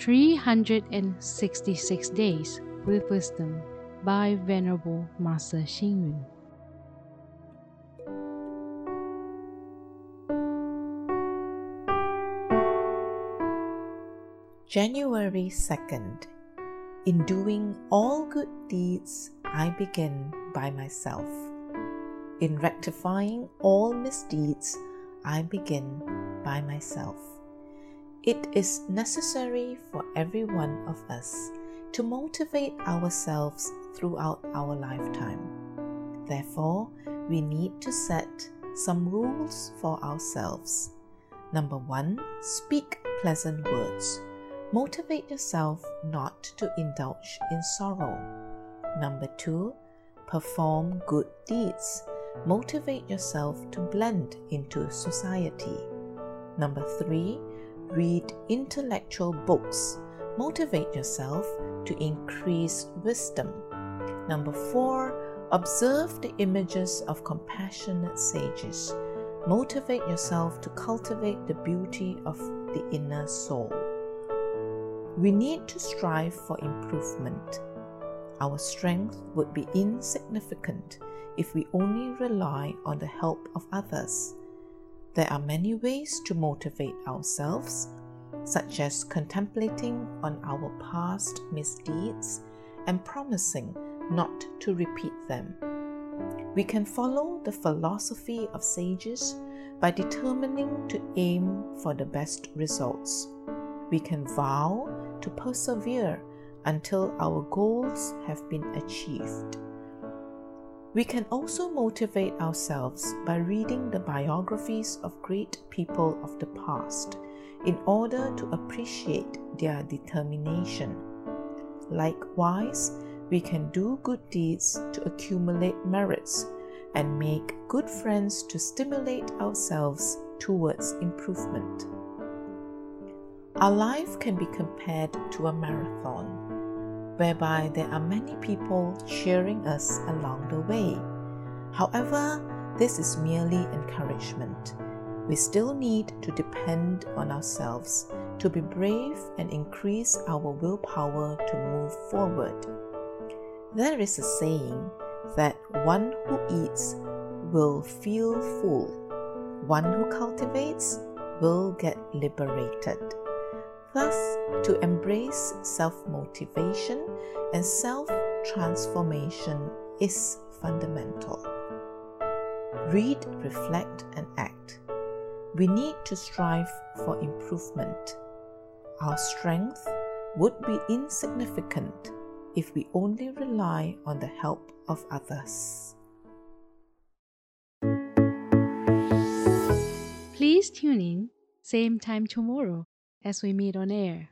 366 Days with Wisdom by Venerable Master Xing Yun. January 2nd. In doing all good deeds, I begin by myself. In rectifying all misdeeds, I begin by myself. It is necessary for every one of us to motivate ourselves throughout our lifetime. Therefore, we need to set some rules for ourselves. Number one, speak pleasant words. Motivate yourself not to indulge in sorrow. Number two, perform good deeds. Motivate yourself to blend into society. Number three, read intellectual books. Motivate yourself to increase wisdom. Number four, observe the images of compassionate sages. Motivate yourself to cultivate the beauty of the inner soul. We need to strive for improvement. Our strength would be insignificant if we only rely on the help of others. There are many ways to motivate ourselves, such as contemplating on our past misdeeds and promising not to repeat them. We can follow the philosophy of sages by determining to aim for the best results. We can vow to persevere until our goals have been achieved. We can also motivate ourselves by reading the biographies of great people of the past in order to appreciate their determination. Likewise, we can do good deeds to accumulate merits and make good friends to stimulate ourselves towards improvement. Our life can be compared to a marathon, whereby there are many people cheering us along the way. However, this is merely encouragement. We still need to depend on ourselves to be brave and increase our willpower to move forward. There is a saying that one who eats will feel full, one who cultivates will get liberated. Thus, to embrace self motivation and self transformation is fundamental. Read, reflect, and act. We need to strive for improvement. Our strength would be insignificant if we only rely on the help of others. Please tune in, same time tomorrow as we meet on air.